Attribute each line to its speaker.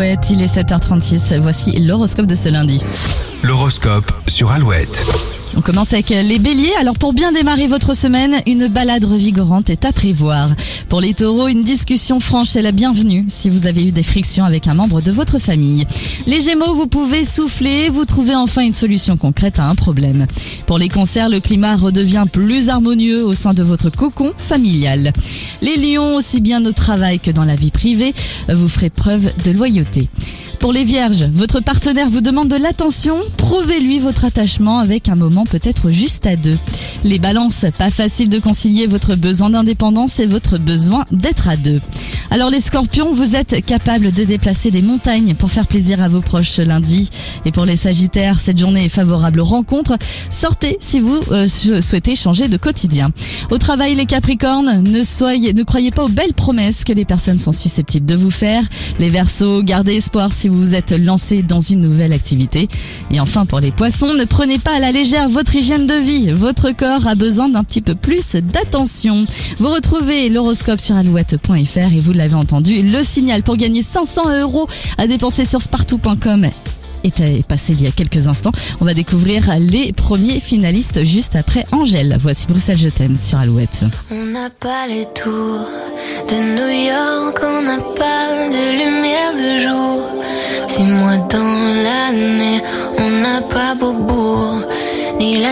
Speaker 1: Ouais, il est 7h36. Voici l'horoscope de ce lundi.
Speaker 2: L'horoscope sur Alouette.
Speaker 1: On commence avec les béliers. Alors pour bien démarrer votre semaine, une balade revigorante est à prévoir. Pour les taureaux, une discussion franche est la bienvenue si vous avez eu des frictions avec un membre de votre famille. Les gémeaux, vous pouvez souffler, vous trouvez enfin une solution concrète à un problème. Pour les cancers, le climat redevient plus harmonieux au sein de votre cocon familial. Les lions, aussi bien au travail que dans la vie privée, vous ferez preuve de loyauté. Pour les vierges, votre partenaire vous demande de l'attention, prouvez-lui votre attachement avec un moment peut-être juste à deux. Les balances, pas facile de concilier votre besoin d'indépendance et votre besoin d'être à deux. Alors les scorpions, vous êtes capable de déplacer des montagnes pour faire plaisir à vos proches ce lundi. Et pour les sagittaires, cette journée est favorable aux rencontres. Sortez si vous euh, souhaitez changer de quotidien. Au travail, les capricornes, ne soyez, ne croyez pas aux belles promesses que les personnes sont susceptibles de vous faire. Les versos, gardez espoir si vous vous êtes lancé dans une nouvelle activité. Et enfin, pour les poissons, ne prenez pas à la légère votre hygiène de vie. Votre corps a besoin d'un petit peu plus d'attention. Vous retrouvez l'horoscope sur alouette.fr et vous l'avez entendu, le signal pour gagner 500 euros à dépenser sur spartou.com est passé il y a quelques instants. On va découvrir les premiers finalistes juste après Angèle. Voici Bruxelles Je t'aime sur Alouette.
Speaker 3: On n'a pas les tours de New York, on n'a pas de lumière de jour. Six mois dans l'année, on n'a pas ni la